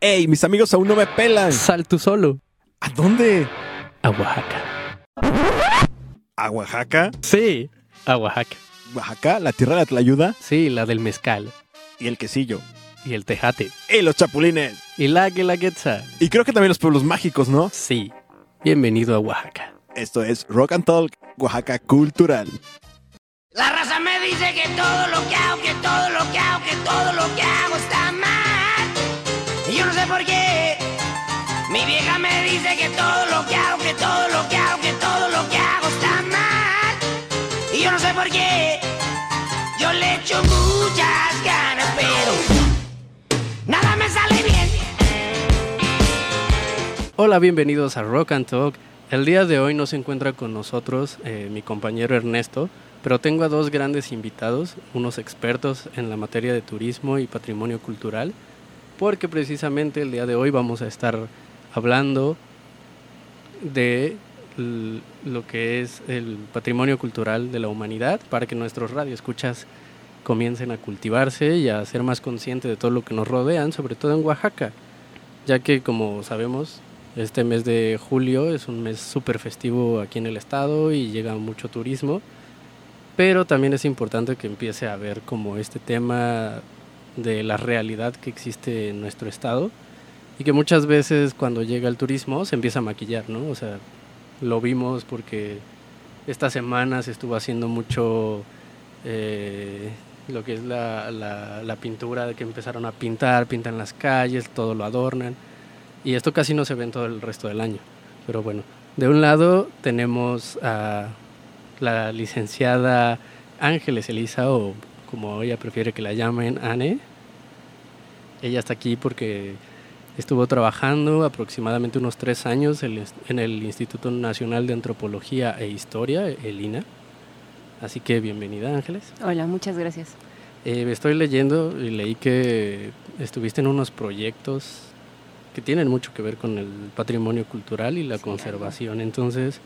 ¡Ey! Mis amigos aún no me pelan. Sal tú solo. ¿A dónde? A Oaxaca. ¿A Oaxaca? Sí, a Oaxaca. ¿Oaxaca? ¿La tierra de la tlayuda? Sí, la del mezcal. Y el quesillo. Y el tejate. ¡Y los chapulines! Y la guelaguetza. Y creo que también los pueblos mágicos, ¿no? Sí. Bienvenido a Oaxaca. Esto es Rock and Talk, Oaxaca Cultural. La raza me dice que todo lo que hago, que todo lo que hago, que todo lo que hago está mal. Yo no sé por qué. Mi vieja me dice que todo lo que hago, que todo lo que hago, que todo lo que hago está mal. Y yo no sé por qué. Yo le echo muchas ganas, pero nada me sale bien. Hola, bienvenidos a Rock and Talk. El día de hoy no se encuentra con nosotros eh, mi compañero Ernesto, pero tengo a dos grandes invitados, unos expertos en la materia de turismo y patrimonio cultural, porque precisamente el día de hoy vamos a estar hablando de lo que es el patrimonio cultural de la humanidad para que nuestros radioescuchas comiencen a cultivarse y a ser más conscientes de todo lo que nos rodean, sobre todo en Oaxaca, ya que como sabemos este mes de julio es un mes súper festivo aquí en el estado y llega mucho turismo, pero también es importante que empiece a ver como este tema de la realidad que existe en nuestro estado y que muchas veces cuando llega el turismo se empieza a maquillar, ¿no? O sea, lo vimos porque esta semana se estuvo haciendo mucho eh, lo que es la, la, la pintura, que empezaron a pintar, pintan las calles, todo lo adornan. Y esto casi no se ve en todo el resto del año. Pero bueno, de un lado tenemos a la licenciada Ángeles Elisa, o como ella prefiere que la llamen, Anne. Ella está aquí porque estuvo trabajando aproximadamente unos tres años en el- Instituto Nacional de Antropología e Historia, el INA. Así que bienvenida, Ángeles. Hola, muchas gracias. Eh, estoy leyendo y leí que estuviste en unos proyectos que tienen mucho que ver con el patrimonio cultural y la Sí, conservación. Entonces,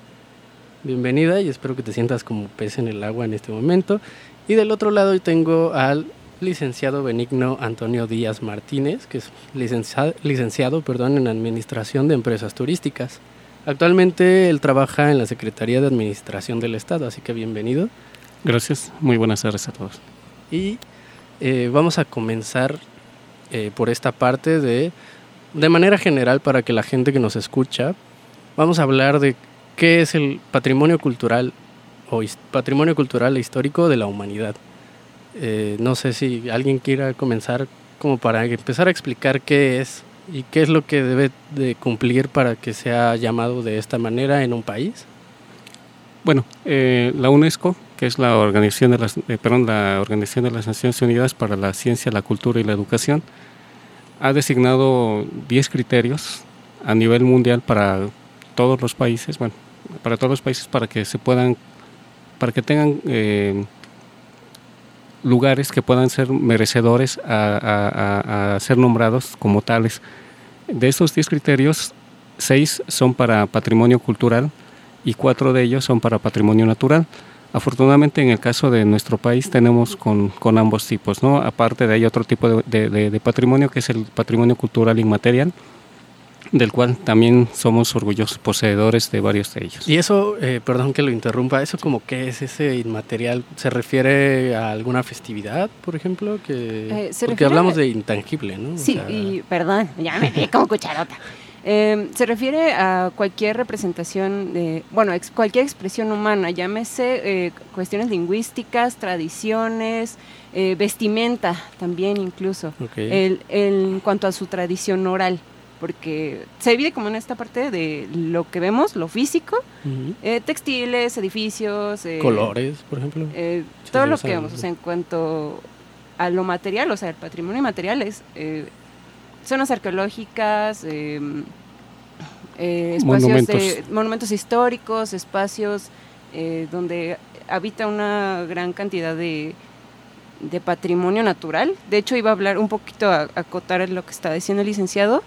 bienvenida y espero que te sientas como pez en el agua en este momento. Y del otro lado tengo al licenciado Benigno Antonio Díaz Martínez, que es licencia- licenciado perdón, en Administración de Empresas Turísticas. Actualmente él trabaja en la Secretaría de Administración del Estado, así que bienvenido. Gracias, muy buenas tardes a todos. Y eh, vamos a comenzar eh, por esta parte de, de manera general para que la gente que nos escucha, vamos a hablar de qué es el patrimonio cultural o patrimonio cultural e histórico de la humanidad. Eh, no sé si alguien quiera comenzar como para empezar a explicar qué es y qué es lo que debe de cumplir para que sea llamado de esta manera en un país. Bueno, eh, la UNESCO, que es la organización, de las, eh, perdón, la organización de las Naciones Unidas para la Ciencia, la Cultura y la Educación, ha designado 10 criterios a nivel mundial para todos los países, bueno, para todos los países para que se puedan, para que tengan eh, lugares que puedan ser merecedores a, ser nombrados como tales. De estos 10 criterios, 6 son para patrimonio cultural, y cuatro de ellos son para patrimonio natural. Afortunadamente en el caso de nuestro país tenemos con, con ambos tipos, ¿no? Aparte de hay otro tipo de patrimonio que es el patrimonio cultural inmaterial, del cual también somos orgullosos poseedores de varios de ellos. Y eso, eh, perdón que lo interrumpa, ¿eso como qué es ese inmaterial? ¿Se refiere a alguna festividad, por ejemplo? Que, Eh, porque hablamos de intangible, ¿no? O Sí, sea, y perdón, ya me vi como cucharota. Eh, se refiere a cualquier representación de, bueno, ex- cualquier expresión humana, llámese eh, cuestiones lingüísticas, tradiciones, eh, vestimenta también incluso, ok. el, el- en cuanto a su tradición oral, porque se divide como en esta parte de lo que vemos, lo físico, eh, textiles, edificios, eh, Colores, por ejemplo. Eh, Sí, todo lo que vemos, o sea, en cuanto a lo material, o sea, el patrimonio material es eh, zonas arqueológicas, eh, eh, espacios Monumentos. de monumentos históricos, espacios eh, donde habita una gran cantidad de, de patrimonio natural. De hecho, iba a hablar un poquito a acotar lo que está diciendo el licenciado,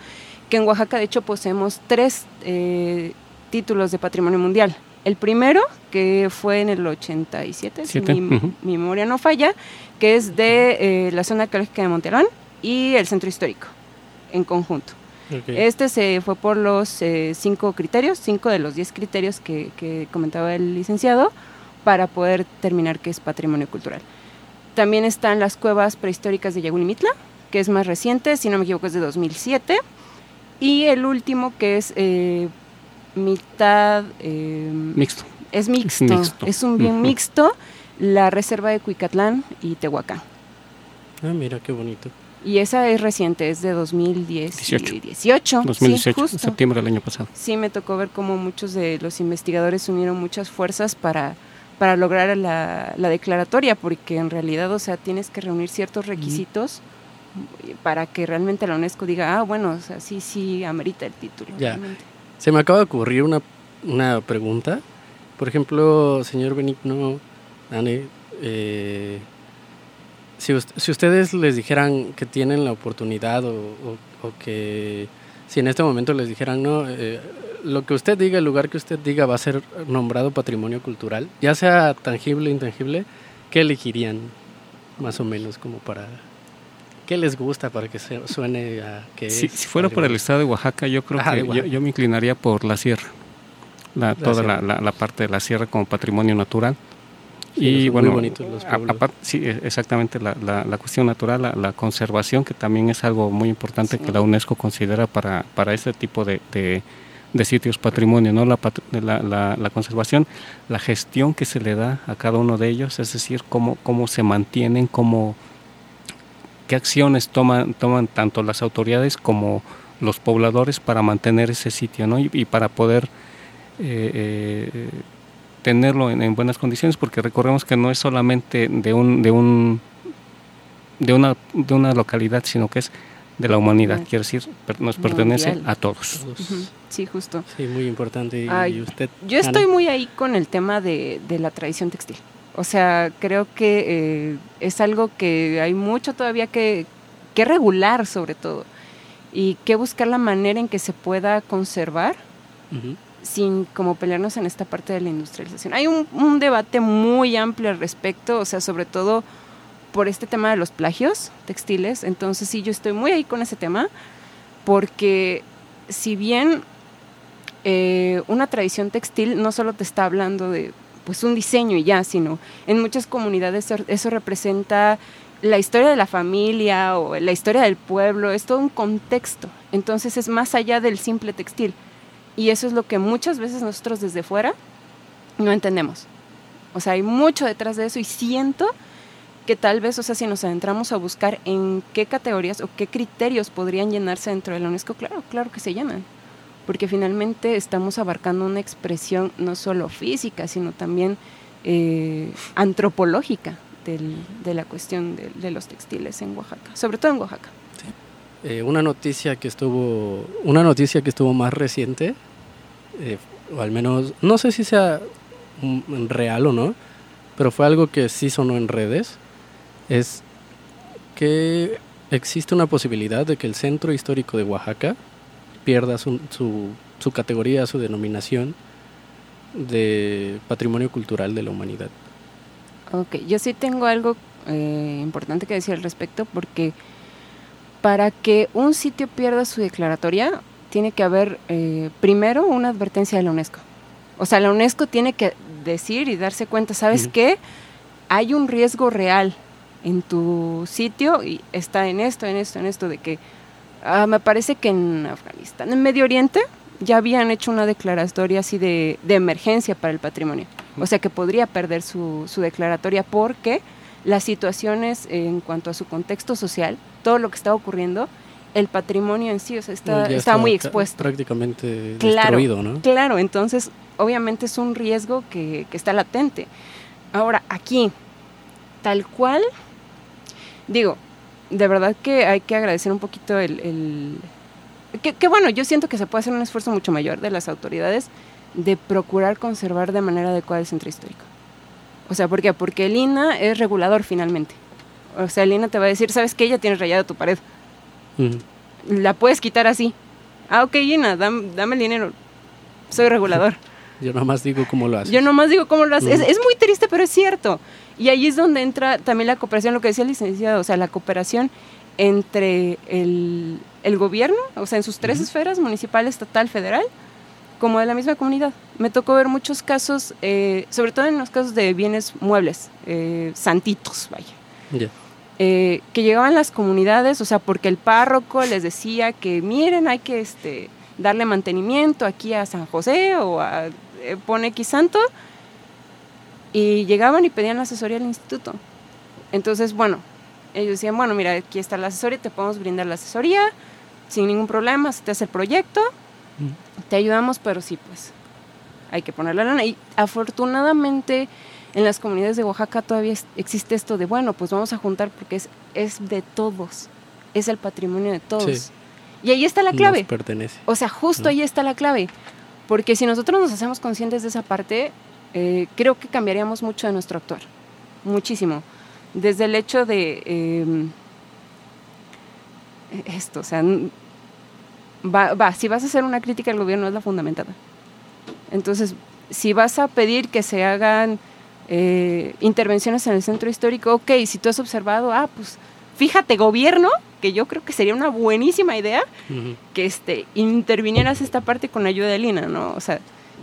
que en Oaxaca, de hecho, poseemos tres eh, títulos de patrimonio mundial. El primero, que fue en el 87, Siete, si mi, memoria no falla, que es de eh, la zona arqueológica de Monte Albán y el centro histórico. en conjunto. Este se fue por los eh, cinco criterios, cinco de los diez criterios que, que comentaba el licenciado, para poder terminar que es patrimonio cultural. También están las cuevas prehistóricas de Yagulimitla, que es más reciente, si no me equivoco es de 2007. Y el último que es eh, mitad... eh, Mixto. es mixto, mixto. es un bien mixto, la reserva de Cuicatlán y Tehuacán. Ah, mira qué bonito. Y esa es reciente, es de 2010 18. 18, 2018, sí, justo. septiembre del año pasado. Sí, me tocó ver cómo muchos de los investigadores unieron muchas fuerzas para, para lograr la, la declaratoria, porque en realidad, o sea, tienes que reunir ciertos requisitos para que realmente la UNESCO diga, ah, bueno, o sea, sí, sí, amerita el título. Ya. realmente. Se me acaba de ocurrir una, una pregunta. Por ejemplo, señor Benigno, Anne, eh, si, si ustedes les dijeran que tienen la oportunidad o, o- o que si en este momento les dijeran, no, eh, lo que usted diga, el lugar que usted diga va a ser nombrado patrimonio cultural, ya sea tangible o intangible, ¿qué elegirían más o menos como para... ¿Qué les gusta para que se, suene a que Si, es si fuera por el estado de Oaxaca, yo creo Ajá, que yo, me inclinaría por la sierra. La, La toda la, sierra. la- la parte de la sierra como patrimonio natural. Sí, y muy bueno, bonitos los a- sí, e- exactamente, la, la- cuestión natural, la, conservación, que también es algo muy importante Sí. que la UNESCO considera para, para este tipo de, de- de sitios patrimonio, ¿no? La, pat- la, la- la conservación, la gestión que se le da a cada uno de ellos, es decir, cómo, cómo se mantienen, cómo, qué acciones toman, toman tanto las autoridades como los pobladores para mantener ese sitio, ¿no? Y, y para poder eh, eh, tenerlo en, en buenas condiciones, porque recordemos que no es solamente de un, de un de una, de una localidad, sino que es de la humanidad, quiero decir, per- nos pertenece Mundial. a todos. Sí, justo. Sí, muy importante. ¿Y Ay, usted? Yo estoy muy ahí con el tema de, de la tradición textil. O sea, creo que eh, es algo que hay mucho todavía que, que regular sobre todo y que buscar la manera en que se pueda conservar sin como pelearnos en esta parte de la industrialización. Hay un, un debate muy amplio al respecto, o sea, sobre todo por este tema de los plagios textiles. Entonces sí, yo estoy muy ahí con ese tema, porque si bien eh, una tradición textil no solo te está hablando de pues un diseño y ya, sino en muchas comunidades eso- representa la historia de la familia o la historia del pueblo, es todo un contexto. Entonces es más allá del simple textil. Y eso es lo que muchas veces nosotros desde fuera no entendemos. O sea, hay mucho detrás de eso y siento que tal vez, o sea, si nos adentramos a buscar en qué categorías o qué criterios podrían llenarse dentro de la UNESCO, claro, claro que se llenan. Porque finalmente estamos abarcando una expresión no solo física, sino también eh, antropológica del- de la cuestión de, los textiles en Oaxaca, sobre todo en Oaxaca. Eh, una noticia que estuvo, una noticia que estuvo más reciente, eh, o al menos, no sé si sea mm, real o no, pero fue algo que sí sonó en redes, es que existe una posibilidad de que el Centro Histórico de Oaxaca pierda su, su, su categoría, su denominación de Patrimonio Cultural de la Humanidad. Ok, yo sí tengo algo eh, importante que decir al respecto porque para que un sitio pierda su declaratoria tiene que haber eh, primero una advertencia de la UNESCO. O sea, la UNESCO tiene que decir y darse cuenta, ¿sabes qué? Hay un riesgo real en tu sitio y está en esto, en esto, en esto, de que ah, me parece que en Afganistán, en Medio Oriente, ya habían hecho una declaratoria así de, de emergencia para el patrimonio. O sea que podría perder su, su declaratoria porque las situaciones en cuanto a su contexto social, todo lo que está ocurriendo, el patrimonio en sí, o sea, está, está muy expuesto. Prácticamente Claro, destruido, ¿no? Claro, entonces obviamente es un riesgo que, que está latente. Ahora, aquí, tal cual, digo, de verdad que hay que agradecer un poquito el... el- que, que bueno, yo siento que se puede hacer un esfuerzo mucho mayor de las autoridades de procurar conservar de manera adecuada el centro histórico. O sea, ¿por qué? Porque el INA es regulador finalmente. O sea, el INA te va a decir, ¿sabes qué? Ya tienes rayada tu pared. La puedes quitar así. Ah, ok, INA, dam- dame el dinero. Soy regulador. Yo nomás digo cómo lo haces. Yo nomás digo cómo lo hace. Es, Ujú. es muy triste, pero es cierto. Y ahí es donde entra también la cooperación, lo que decía el licenciado, o sea, la cooperación entre el, el gobierno, o sea, en sus tres esferas, municipal, estatal, federal, como de la misma comunidad. Me tocó ver muchos casos, eh, sobre todo en los casos de bienes muebles, eh, santitos, vaya Ya. eh, que llegaban las comunidades, o sea, porque el párroco les decía que miren, hay que este, darle mantenimiento aquí a San José o a eh, pone X santo, y llegaban y pedían la asesoría al instituto. Entonces, bueno, ellos decían, bueno, mira, aquí está la asesoría, te podemos brindar la asesoría sin ningún problema, se te hace el proyecto, te ayudamos, pero sí, pues hay que poner la lana. Y afortunadamente en las comunidades de Oaxaca todavía existe esto de, bueno, pues vamos a juntar porque es, es de todos, es el patrimonio de todos. Sí. Y ahí está la clave. Nos pertenece. O sea, justo ¿no? ahí está la clave. Porque si nosotros nos hacemos conscientes de esa parte, eh, creo que cambiaríamos mucho de nuestro actuar. Muchísimo. Desde el hecho de eh, esto, o sea, va, va, si vas a hacer una crítica al gobierno es la fundamentada. Entonces, si vas a pedir que se hagan eh, intervenciones en el centro histórico, ok, si tú has observado, ah, pues fíjate, gobierno, que yo creo que sería una buenísima idea, que este, intervinieras esta parte con ayuda de Lina, ¿no? O sea,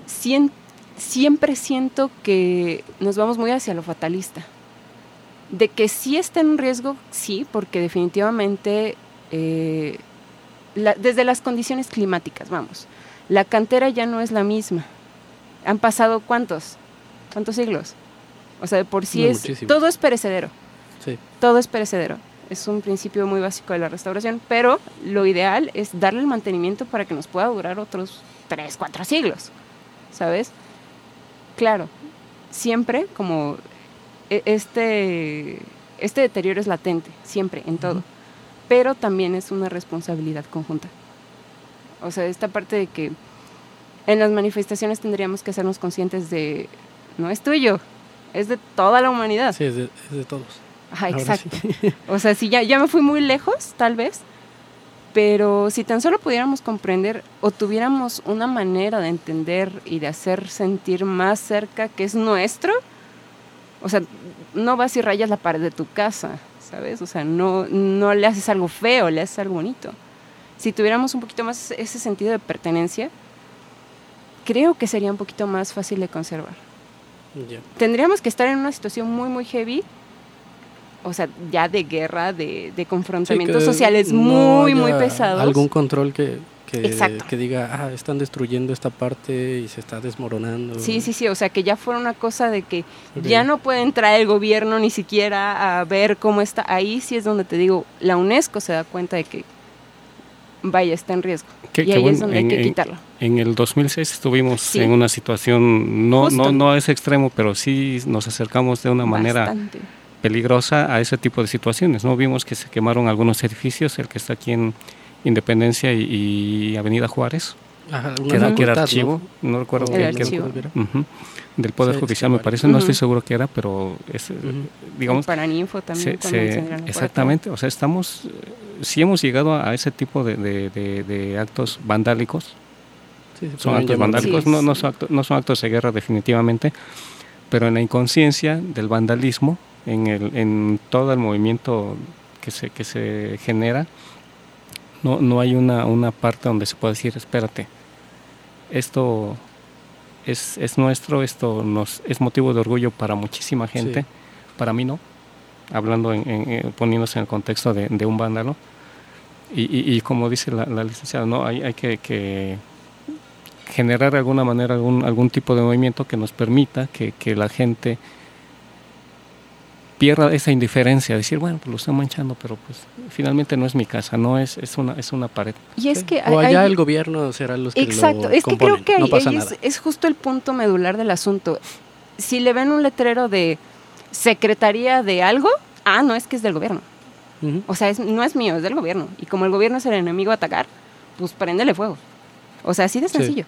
sien- siempre siento que nos vamos muy hacia lo fatalista. De que sí está en riesgo, sí, porque definitivamente eh, la- desde las condiciones climáticas, vamos, la cantera ya no es la misma. Han pasado cuántos, cuántos siglos. O sea, de por sí No, es, todo es perecedero Sí. todo es perecedero. Es un principio muy básico de la restauración, pero lo ideal es darle el mantenimiento para que nos pueda durar otros 3, 4 siglos, ¿sabes? Claro, siempre como e- este, este deterioro es latente, siempre, en todo, pero también es una responsabilidad conjunta. O sea, esta parte de que en las manifestaciones tendríamos que hacernos conscientes de, no es tuyo, es de toda la humanidad. Sí, es de, es de todos. Ajá, Ahora exacto. sí. O sea, sí, ya, ya me fui muy lejos, tal vez, pero si tan solo pudiéramos comprender o tuviéramos una manera de entender y de hacer sentir más cerca que es nuestro, o sea, no vas y rayas la pared de tu casa, ¿sabes? O sea, no, no le haces algo feo, le haces algo bonito. Si tuviéramos un poquito más ese sentido de pertenencia, creo que sería un poquito más fácil de conservar tendríamos que estar en una situación muy, muy heavy, o sea, ya de guerra, de, de confrontamientos Sí, sociales no muy, muy pesados. Algún control que, que, diga, ah, están destruyendo esta parte y se está desmoronando. Sí, sí, sí, o sea, que ya fuera una cosa de que ya no puede entrar el gobierno ni siquiera a ver cómo está. Ahí sí es donde te digo, la UNESCO se da cuenta de que, vaya, está en riesgo. Qué- y qué ahí es bueno, donde hay en- que en- quitarlo. En el 2006 estuvimos Sí. en una situación, no, Justo. no, no a ese extremo, pero sí nos acercamos de una manera Bastante. Peligrosa a ese tipo de situaciones. No vimos que se quemaron algunos edificios, el que está aquí en Independencia y, y Avenida Juárez, Ajá, que era, que era archivo, no, recuerdo El. Ujú, del Poder Sí, Judicial, sí, me parece, no estoy seguro qué era, pero es, digamos, para Ninfo también. se- se- exactamente, o sea, estamos, sí hemos llegado a ese tipo de, de- de- de actos vandálicos, Sí, son actos vandálicos, Sí, no, son actos, no son actos de guerra definitivamente, pero en la inconsciencia del vandalismo, en, el, en todo el movimiento que se, que se genera, no, no hay una, una parte donde se pueda decir, espérate, esto es, es nuestro, esto nos es motivo de orgullo para muchísima gente, Sí. para mí no, hablando, en, en- en- poniéndose en el contexto de, de un vándalo. Y, y- y como dice la, la licenciada, no hay, hay que, que generar de alguna manera algún, algún tipo de movimiento que nos permita que, que la gente pierda esa indiferencia, decir, bueno, pues lo estoy manchando, pero pues finalmente no es mi casa, no es, es, una, es una pared. Y es que O allá hay- el gobierno será los que Exacto, lo es que componen, creo que no ahí, pasa ahí nada. es, es justo el punto medular del asunto. Si le ven un letrero de Secretaría de algo, ah, no, es que es del gobierno. O sea, es- no es mío, es del gobierno. Y como el gobierno es el enemigo a atacar, pues préndele fuego. O sea, así de Sí. sencillo.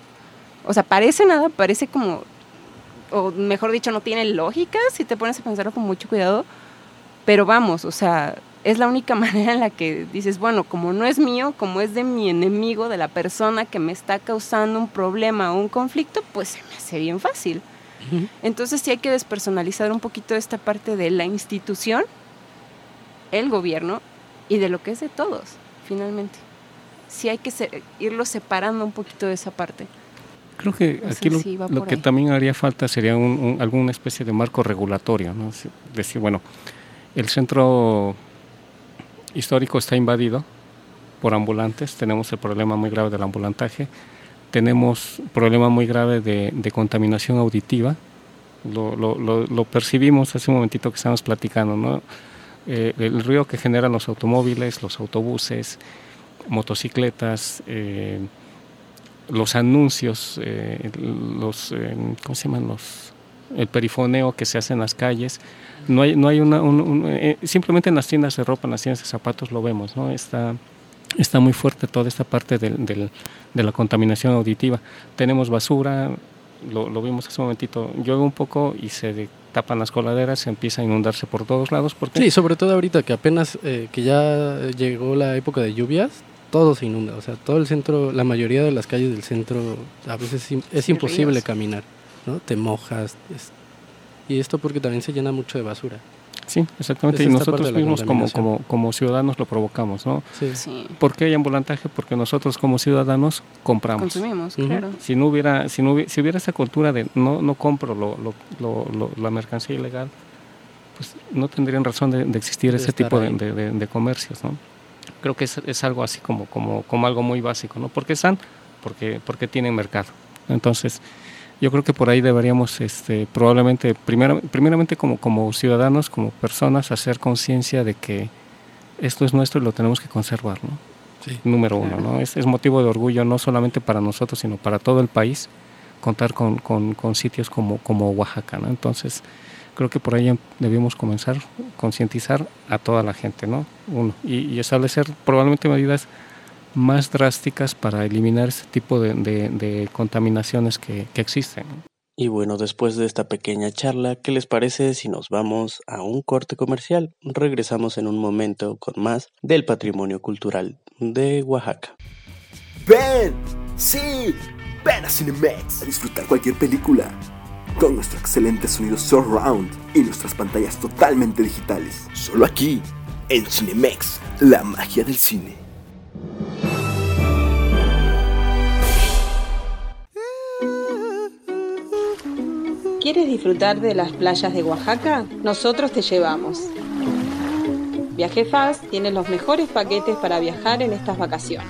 O sea, parece nada, parece como, o mejor dicho, no tiene lógica si te pones a pensarlo con mucho cuidado. Pero vamos, o sea, es la única manera en la que dices, bueno, como no es mío, como es de mi enemigo, de la persona que me está causando un problema o un conflicto, pues se me hace bien fácil. Entonces sí hay que despersonalizar un poquito esta parte de la institución, el gobierno y de lo que es de todos, finalmente. Sí hay que irlo separando un poquito de esa parte. Creo que No aquí lo, si que también haría falta sería un- un- alguna especie de marco regulatorio, ¿no? Es decir, bueno, el centro histórico está invadido por ambulantes, tenemos el problema muy grave del ambulantaje, tenemos problema muy grave de, de contaminación auditiva, lo, lo- lo- lo percibimos hace un momentito que estábamos platicando, ¿no? Eh, el ruido que generan los automóviles, los autobuses, motocicletas, eh, los anuncios, eh, los, eh, ¿cómo se llaman? Los, el perifoneo que se hace en las calles. No hay, no hay una, un- eh, simplemente en las tiendas de ropa, en las tiendas de zapatos lo vemos, ¿no? Está, está muy fuerte toda esta parte del, del- de la contaminación auditiva. Tenemos basura, lo, lo vimos hace un momentito, llueve un poco y se tapan las coladeras, se empieza a inundarse por todos lados. porque Sí, sobre todo ahorita que apenas eh, que ya llegó la época de lluvias, todo se inunda. O sea, todo el centro, la mayoría de las calles del centro, a veces es imposible ríos. caminar, ¿no? Te mojas. es- y esto porque también se llena mucho de basura. Sí, exactamente. Es Y nosotros mismos como, como, como ciudadanos lo provocamos, ¿no? Sí. Sí, ¿Por qué hay ambulantaje? Porque nosotros como ciudadanos compramos. consumimos, claro. Si no hubiera, si no hubiera, si hubiera esa cultura de no, no compro lo, lo- lo- lo- la mercancía ilegal, pues no tendrían razón de, de existir De ese tipo de, ahí. de- de- de comercios, ¿no? Creo que es, es algo así como, como, como algo muy básico, ¿no? ¿Por qué están? Porque, porque tienen mercado. Entonces, yo creo que por ahí deberíamos, este, probablemente, primero, primeramente como, como ciudadanos, como personas, hacer conciencia de que esto es nuestro y lo tenemos que conservar, ¿no? Sí. número uno, ¿no? Es, es motivo de orgullo no solamente para nosotros, sino para todo el país contar con, con- con sitios como, como Oaxaca, ¿no? Entonces, creo que por ahí em- debemos comenzar, concientizar a toda la gente, ¿no? Uno, y, y establecer probablemente medidas más drásticas para eliminar ese tipo de, de- de contaminaciones que, que existen. Y bueno, después de esta pequeña charla, ¿qué les parece si nos vamos a un corte comercial? Regresamos en un momento con más del patrimonio cultural de Oaxaca. ¡Ven! ¡Sí! ¡Ven a Cinemex! A disfrutar cualquier película. Con nuestro excelente sonido surround y nuestras pantallas totalmente digitales. Solo aquí, en Cinemex, la magia del cine. ¿Quieres disfrutar de las playas de Oaxaca? Nosotros te llevamos. Viaje Fast tiene los mejores paquetes para viajar en estas vacaciones.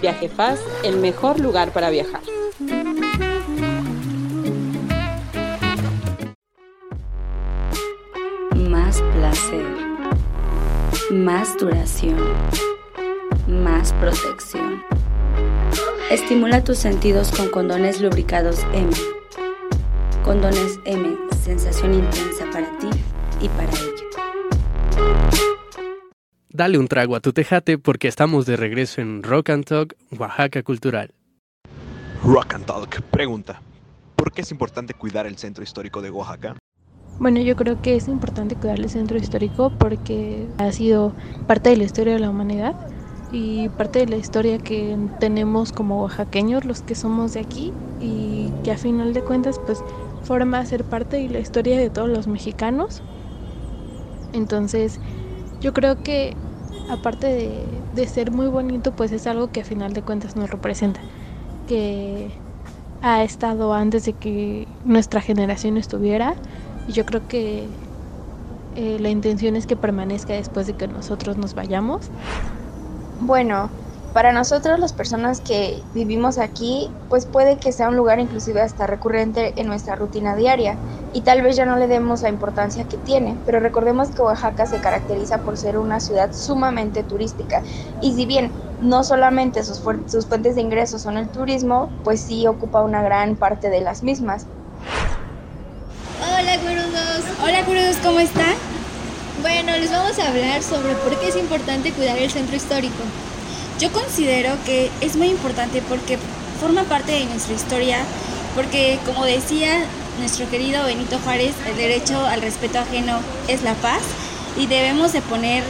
Viaje Fast, el mejor lugar para viajar. Más duración. Más protección. Estimula tus sentidos con condones lubricados M. Condones M, sensación intensa para ti y para ella. Dale un trago a tu tejate porque estamos de regreso en Rock and Talk, Oaxaca Cultural. Rock and Talk pregunta: ¿Por qué es importante cuidar el centro histórico de Oaxaca? Bueno, yo creo que es importante cuidar el centro histórico porque ha sido parte de la historia de la humanidad y parte de la historia que tenemos como oaxaqueños, los que somos de aquí, y que a final de cuentas pues forma ser parte de la historia de todos los mexicanos. Entonces, yo creo que aparte de, ser muy bonito, pues es algo que a final de cuentas nos representa, que ha estado antes de que nuestra generación estuviera y yo creo que eh, la intención es que permanezca después de que nosotros nos vayamos. Bueno, para nosotros las personas que vivimos aquí, pues puede que sea un lugar inclusive hasta recurrente en nuestra rutina diaria y tal vez ya no le demos la importancia que tiene, pero recordemos que Oaxaca se caracteriza por ser una ciudad sumamente turística y si bien no solamente sus, sus fuentes de ingresos son el turismo, pues sí ocupa una gran parte de las mismas. Gurudos, ¿cómo están? Bueno, les vamos a hablar sobre por qué es importante cuidar el centro histórico. Yo considero que es muy importante porque forma parte de nuestra historia, porque como decía nuestro querido Benito Juárez, el derecho al respeto ajeno es la paz y debemos de poner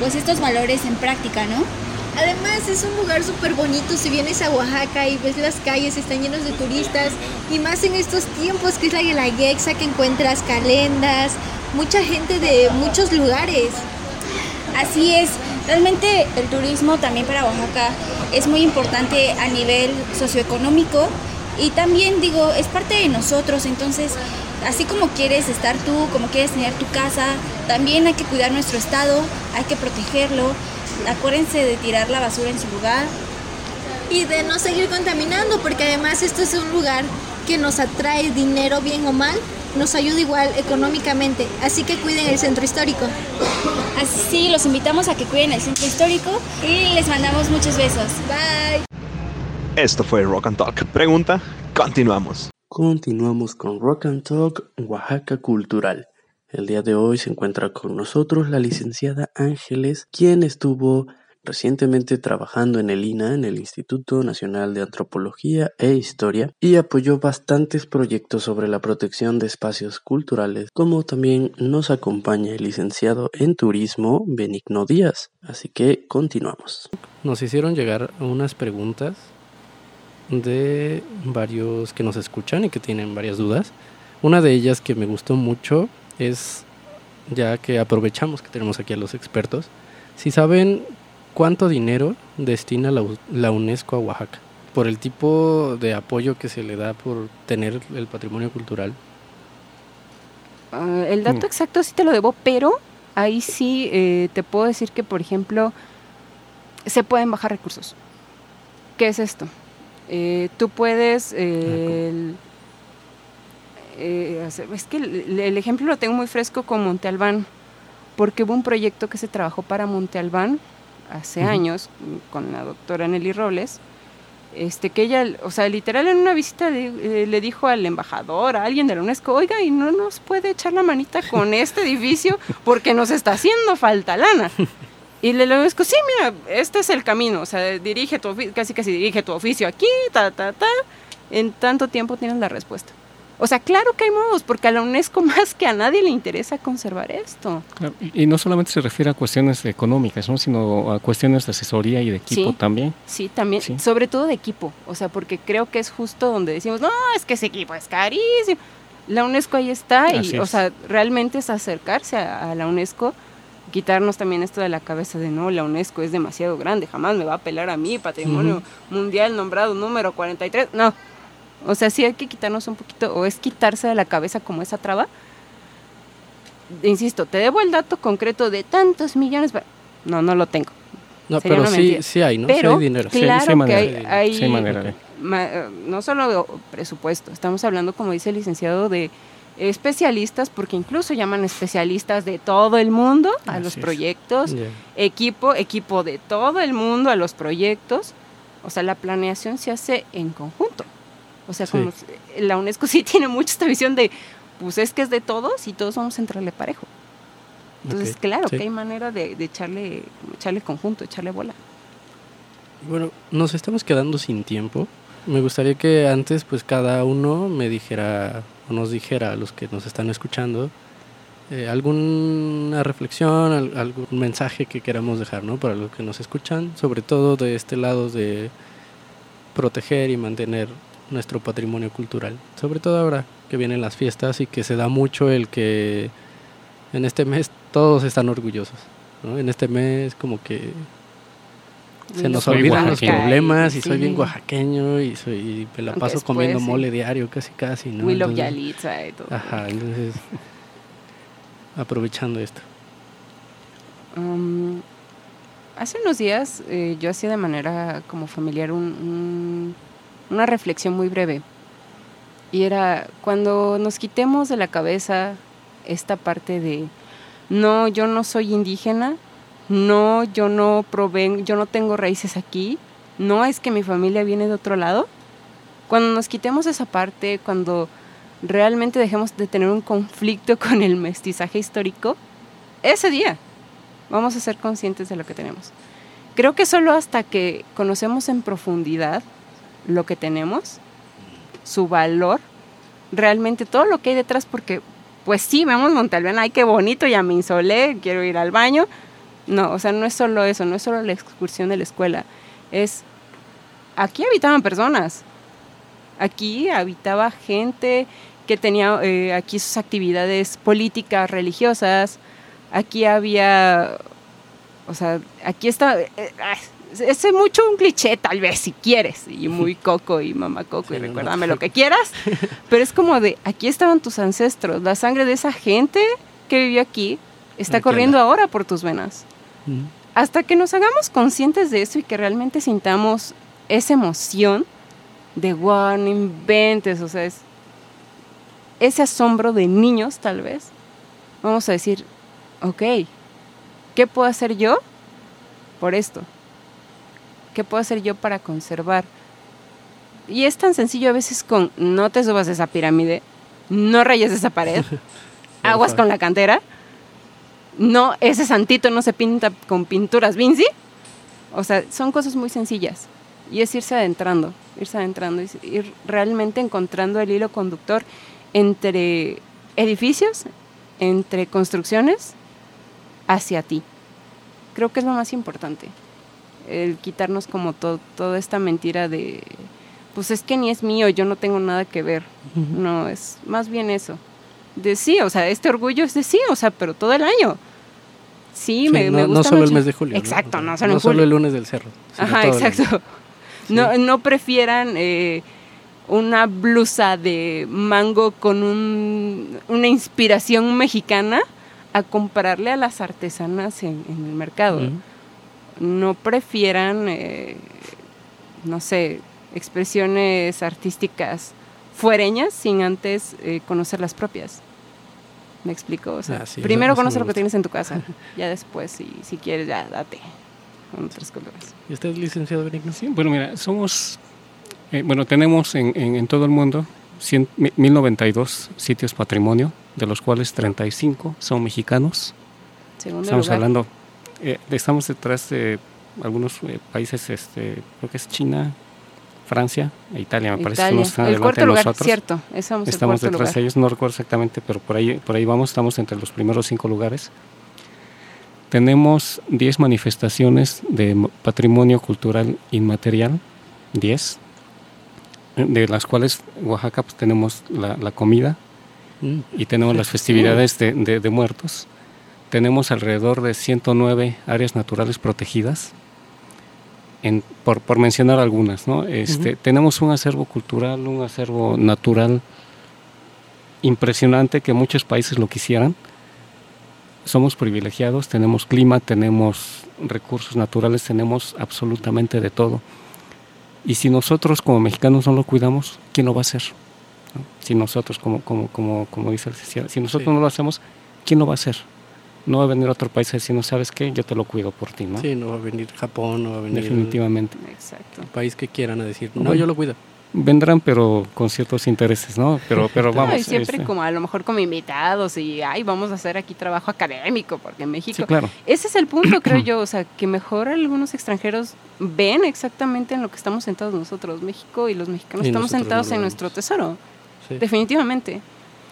pues estos valores en práctica, ¿no? Además es un lugar súper bonito, si vienes a Oaxaca y ves las calles están llenos de turistas y más en estos tiempos que es la Guelaguetza que encuentras calendas, mucha gente de muchos lugares. Así es, realmente el turismo también para Oaxaca es muy importante a nivel socioeconómico y también digo, es parte de nosotros, entonces así como quieres estar tú, como quieres tener tu casa, también hay que cuidar nuestro estado, hay que protegerlo. Acuérdense de tirar la basura en su lugar. Y de no seguir contaminando, porque además esto es un lugar que nos atrae dinero bien o mal, nos ayuda igual económicamente, así que cuiden el centro histórico. Así los invitamos a que cuiden el centro histórico y les mandamos muchos besos. Bye. Esto fue Rock and Talk. Pregunta, continuamos. Continuamos con Rock and Talk Oaxaca Cultural. El día de hoy se encuentra con nosotros la licenciada Ángeles, quien estuvo recientemente trabajando en el INA, en el Instituto Nacional de Antropología e Historia, y apoyó bastantes proyectos sobre la protección de espacios culturales, como también nos acompaña el licenciado en turismo Benigno Díaz. Así que continuamos. Nos hicieron llegar unas preguntas de varios que nos escuchan y que tienen varias dudas. Una de ellas que me gustó mucho es, ya que aprovechamos que tenemos aquí a los expertos, si saben cuánto dinero destina la, la UNESCO a Oaxaca por el tipo de apoyo que se le da por tener el patrimonio cultural. Ah, el dato Mm. exacto sí te lo debo, pero ahí sí eh, te puedo decir que, por ejemplo, se pueden bajar recursos. ¿Qué es esto? Eh, tú puedes... eh, el- eh, es que el, el ejemplo lo tengo muy fresco con Monte Albán, porque hubo un proyecto que se trabajó para Monte Albán hace años con la doctora Nelly Robles, este, que ella, o sea, literal en una visita le, eh, le dijo al embajador, a alguien de la UNESCO, oiga, y no nos puede echar la manita con este edificio porque nos está haciendo falta lana. Y le la UNESCO, sí, mira, este es el camino, o sea, dirige tu oficio, casi casi dirige tu oficio aquí, ta, ta, ta, en tanto tiempo tienes la respuesta. O sea, claro que hay modos, porque a la UNESCO más que a nadie le interesa conservar esto. Claro, Y no solamente se refiere a cuestiones económicas, ¿no? sino a cuestiones de asesoría y de equipo Sí. también. Sí, también, Sí. sobre todo de equipo, o sea, porque creo que es justo donde decimos, no, es que ese equipo es carísimo. La UNESCO ahí está Así y, o sea, realmente es acercarse a, a la UNESCO, quitarnos también esto de la cabeza de, no, la UNESCO es demasiado grande, jamás me va a apelar a mí, patrimonio mundial nombrado número 43, no. O sea, sí hay que quitarnos un poquito, o es quitarse de la cabeza como esa traba. Insisto, te debo el dato concreto de tantos millones, no, no lo tengo. No, Sería pero sí, sí hay, ¿no? Sí Pero hay dinero. Sí, sí hay claro manera. que Sí hay, hay- sí manera ma- eh, no solo de presupuesto, estamos hablando, como dice el licenciado, de especialistas, porque incluso llaman especialistas de todo el mundo a los Así proyectos, equipo, equipo de todo el mundo a los proyectos. O sea, la planeación se hace en conjunto. O sea, Sí. como la UNESCO sí tiene mucha esta visión de, pues es que es de todos y todos vamos a entrarle parejo. Entonces, claro sí. que hay manera de, de echarle, echarle conjunto, echarle bola. Bueno, nos estamos quedando sin tiempo. Me gustaría que antes, pues cada uno me dijera o nos dijera a los que nos están escuchando eh, alguna reflexión, al- algún mensaje que queramos dejar, ¿no? Para los que nos escuchan, sobre todo de este lado de proteger y mantener nuestro patrimonio cultural. Sobre todo ahora que vienen las fiestas y que se da mucho el que en este mes todos están orgullosos, ¿no? En este mes como que se nos Soy olvidan los problemas y soy bien oaxaqueño y, soy, y me la Aunque paso después, comiendo sí. mole diario casi casi, ¿no? Entonces- Yalitza y todo. Ajá, entonces aprovechando esto. Um, hace unos días eh, yo hacía de manera como familiar un- un- una reflexión muy breve. Y era cuando nos quitemos de la cabeza esta parte de no, yo no soy indígena, no, yo no provengo, yo no tengo raíces aquí, no es que mi familia viene de otro lado. Cuando nos quitemos esa parte, cuando realmente dejemos de tener un conflicto con el mestizaje histórico, ese día vamos a ser conscientes de lo que tenemos. Creo que solo hasta que conocemos en profundidad lo que tenemos, su valor, realmente todo lo que hay detrás, porque pues sí, vemos Montalbán, ay, qué bonito, ya me insolé, quiero ir al baño. No, o sea, no es solo eso, no es solo la excursión de la escuela, es, aquí habitaban personas, aquí habitaba gente que tenía eh, aquí sus actividades políticas, religiosas, aquí había O sea, aquí está, eh, eh, es mucho un cliché tal vez si quieres, y muy coco y mamá coco y recuérdame lo que quieras, pero es como de, aquí estaban tus ancestros, la sangre de esa gente que vivió aquí está corriendo ahora por tus venas. Hasta que nos hagamos conscientes de eso y que realmente sintamos esa emoción de, wow, no inventes, o sea, es ese asombro de niños tal vez, vamos a decir, ok, ¿qué puedo hacer yo por esto? ¿Qué puedo hacer yo para conservar? Y es tan sencillo a veces con no te subas a esa pirámide, no rayes esa pared, aguas con la cantera, no, ese santito no se pinta con pinturas Vinci. O sea, son cosas muy sencillas. Y es irse adentrando, irse adentrando, ir realmente encontrando el hilo conductor entre edificios, entre construcciones, hacia ti. Creo que es lo más importante. El quitarnos como toda esta mentira de, pues es que ni es mío, yo no tengo nada que ver. No, es más bien eso. De sí, o sea, este orgullo es de sí, o sea, pero todo el año. Sí, me, no, gusta. No solo el mes de julio. Exacto, no, solo, solo el lunes del cerro. Ajá, exacto. No, no prefieran eh, una blusa de mango con un, una inspiración mexicana a comprarle a las artesanas en, el mercado. No prefieran, eh, no sé, expresiones artísticas fuereñas sin antes eh, conocer las propias. ¿Me explico? O sea, ah, primero conoce lo que tienes en tu casa, ya después, si, si quieres, ya date con otros colores. ¿Y usted, licenciado Benigno? Sí, bueno, mira, somos, eh, bueno, tenemos en, en, todo el mundo 1092 sitios patrimonio, de los cuales 35 son mexicanos. Segundo estamos hablando, eh, estamos detrás de algunos eh, países, este, creo que es China, Francia e Italia, me parece que están el cuarto de lugar, nosotros. cierto, estamos detrás de ellos, no recuerdo exactamente, pero por ahí, por ahí vamos, estamos entre los primeros cinco lugares. Tenemos 10 manifestaciones de patrimonio cultural inmaterial, 10, de las cuales Oaxaca pues, tenemos la, comida mm. y tenemos las festividades de, de muertos. Tenemos alrededor de 109 áreas naturales protegidas por, por, mencionar algunas, ¿no? Este, Tenemos un acervo cultural, un acervo natural impresionante que muchos países lo quisieran. Somos privilegiados, tenemos clima, tenemos recursos naturales, tenemos absolutamente de todo. Y si nosotros como mexicanos no lo cuidamos, ¿quién lo va a hacer? Si nosotros, como, como, como, como dice el si nosotros no lo hacemos, ¿quién lo va a hacer? No va a venir otro país a decir, no sabes qué, yo te lo cuido por ti, ¿no? Sí, no va a venir Japón, no va a venir. Definitivamente. Exacto. Un país que quieran a decir, no, yo lo cuido. Vendrán, pero con ciertos intereses, ¿no? Pero, pero vamos. y siempre este como a lo mejor como invitados y, ay, vamos a hacer aquí trabajo académico, porque en México. Sí, claro. Ese es el punto, creo yo, o sea, que mejor algunos extranjeros ven exactamente en lo que estamos sentados nosotros, México y los mexicanos estamos sentados en nuestro tesoro. Definitivamente.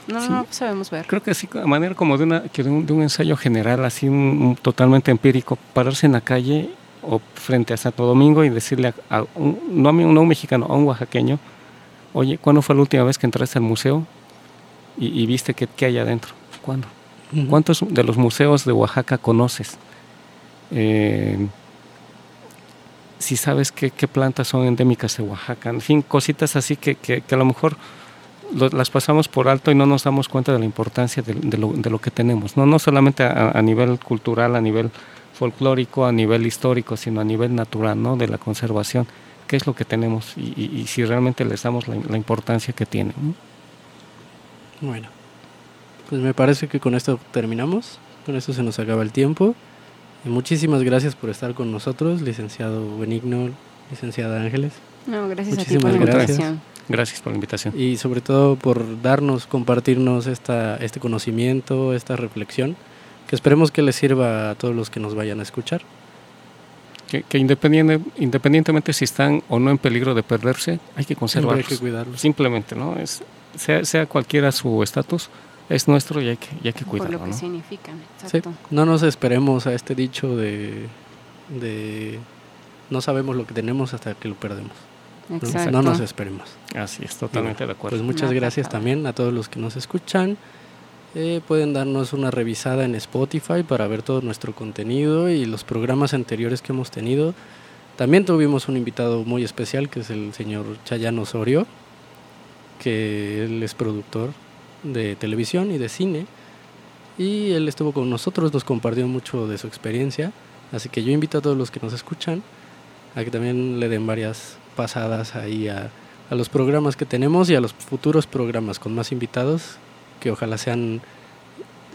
No, no sabemos ver. Creo que así, a manera como de, una, de, un, ensayo general, así un, totalmente empírico, pararse en la calle o frente a Santo Domingo y decirle a, un, no a, un, mexicano, a un oaxaqueño, oye, ¿cuándo fue la última vez que entraste al museo y, viste qué, hay adentro? ¿Cuándo? ¿Cuántos de los museos de Oaxaca conoces? Eh, si sabes qué, qué, plantas son endémicas de Oaxaca, en fin, cositas así que, que, que a lo mejor las pasamos por alto y no nos damos cuenta de la importancia de, lo, de lo, que tenemos, no, no solamente a, nivel cultural, a nivel folclórico, a nivel histórico, sino a nivel natural, ¿no? de la conservación, qué es lo que tenemos y, si realmente les damos la, importancia que tiene. Bueno, pues me parece que con esto terminamos, con esto se nos acaba el tiempo. Y muchísimas gracias por estar con nosotros, licenciado Benigno, licenciada Ángeles. No, gracias a ti por la invitación. Gracias por la invitación. Y sobre todo por darnos, compartirnos esta, este conocimiento, esta reflexión, que esperemos que les sirva a todos los que nos vayan a escuchar. Que, que independiente, independientemente si están o no en peligro de perderse, hay que conservarlos. Hay que cuidarlos. Simplemente, ¿no? Es, sea, sea cualquiera su estatus, es nuestro y hay que, y hay que cuidarlo. Por lo que significan, exacto. no nos esperemos a este dicho de, de no sabemos lo que tenemos hasta que lo perdemos. No nos esperemos. Así es, totalmente de acuerdo. Pues muchas gracias también a todos los que nos escuchan. eh, pueden darnos una revisada en Spotify para ver todo nuestro contenido y los programas anteriores que hemos tenido. También tuvimos un invitado muy especial que es el señor Chayano Osorio, que él es productor de televisión y de cine. Y él estuvo con nosotros, nos compartió mucho de su experiencia. Así que yo invito a todos los que nos escuchan a que también le den varias pasadas ahí a, a los programas que tenemos y a los futuros programas con más invitados que ojalá sean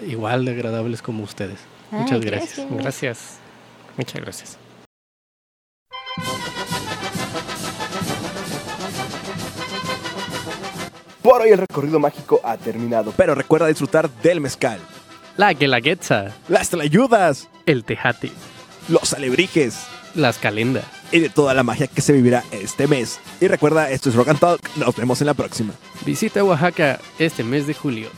igual de agradables como ustedes. Ay, Muchas gracias. gracias. Gracias. Muchas gracias. Por hoy el recorrido mágico ha terminado, pero recuerda disfrutar del mezcal, La guelaguetza, las tlayudas, el tejate, los alebrijes las calendas. Y de toda la magia que se vivirá este mes. Y recuerda, esto es Rock and Talk. Nos vemos en la próxima. Visita Oaxaca este mes de julio.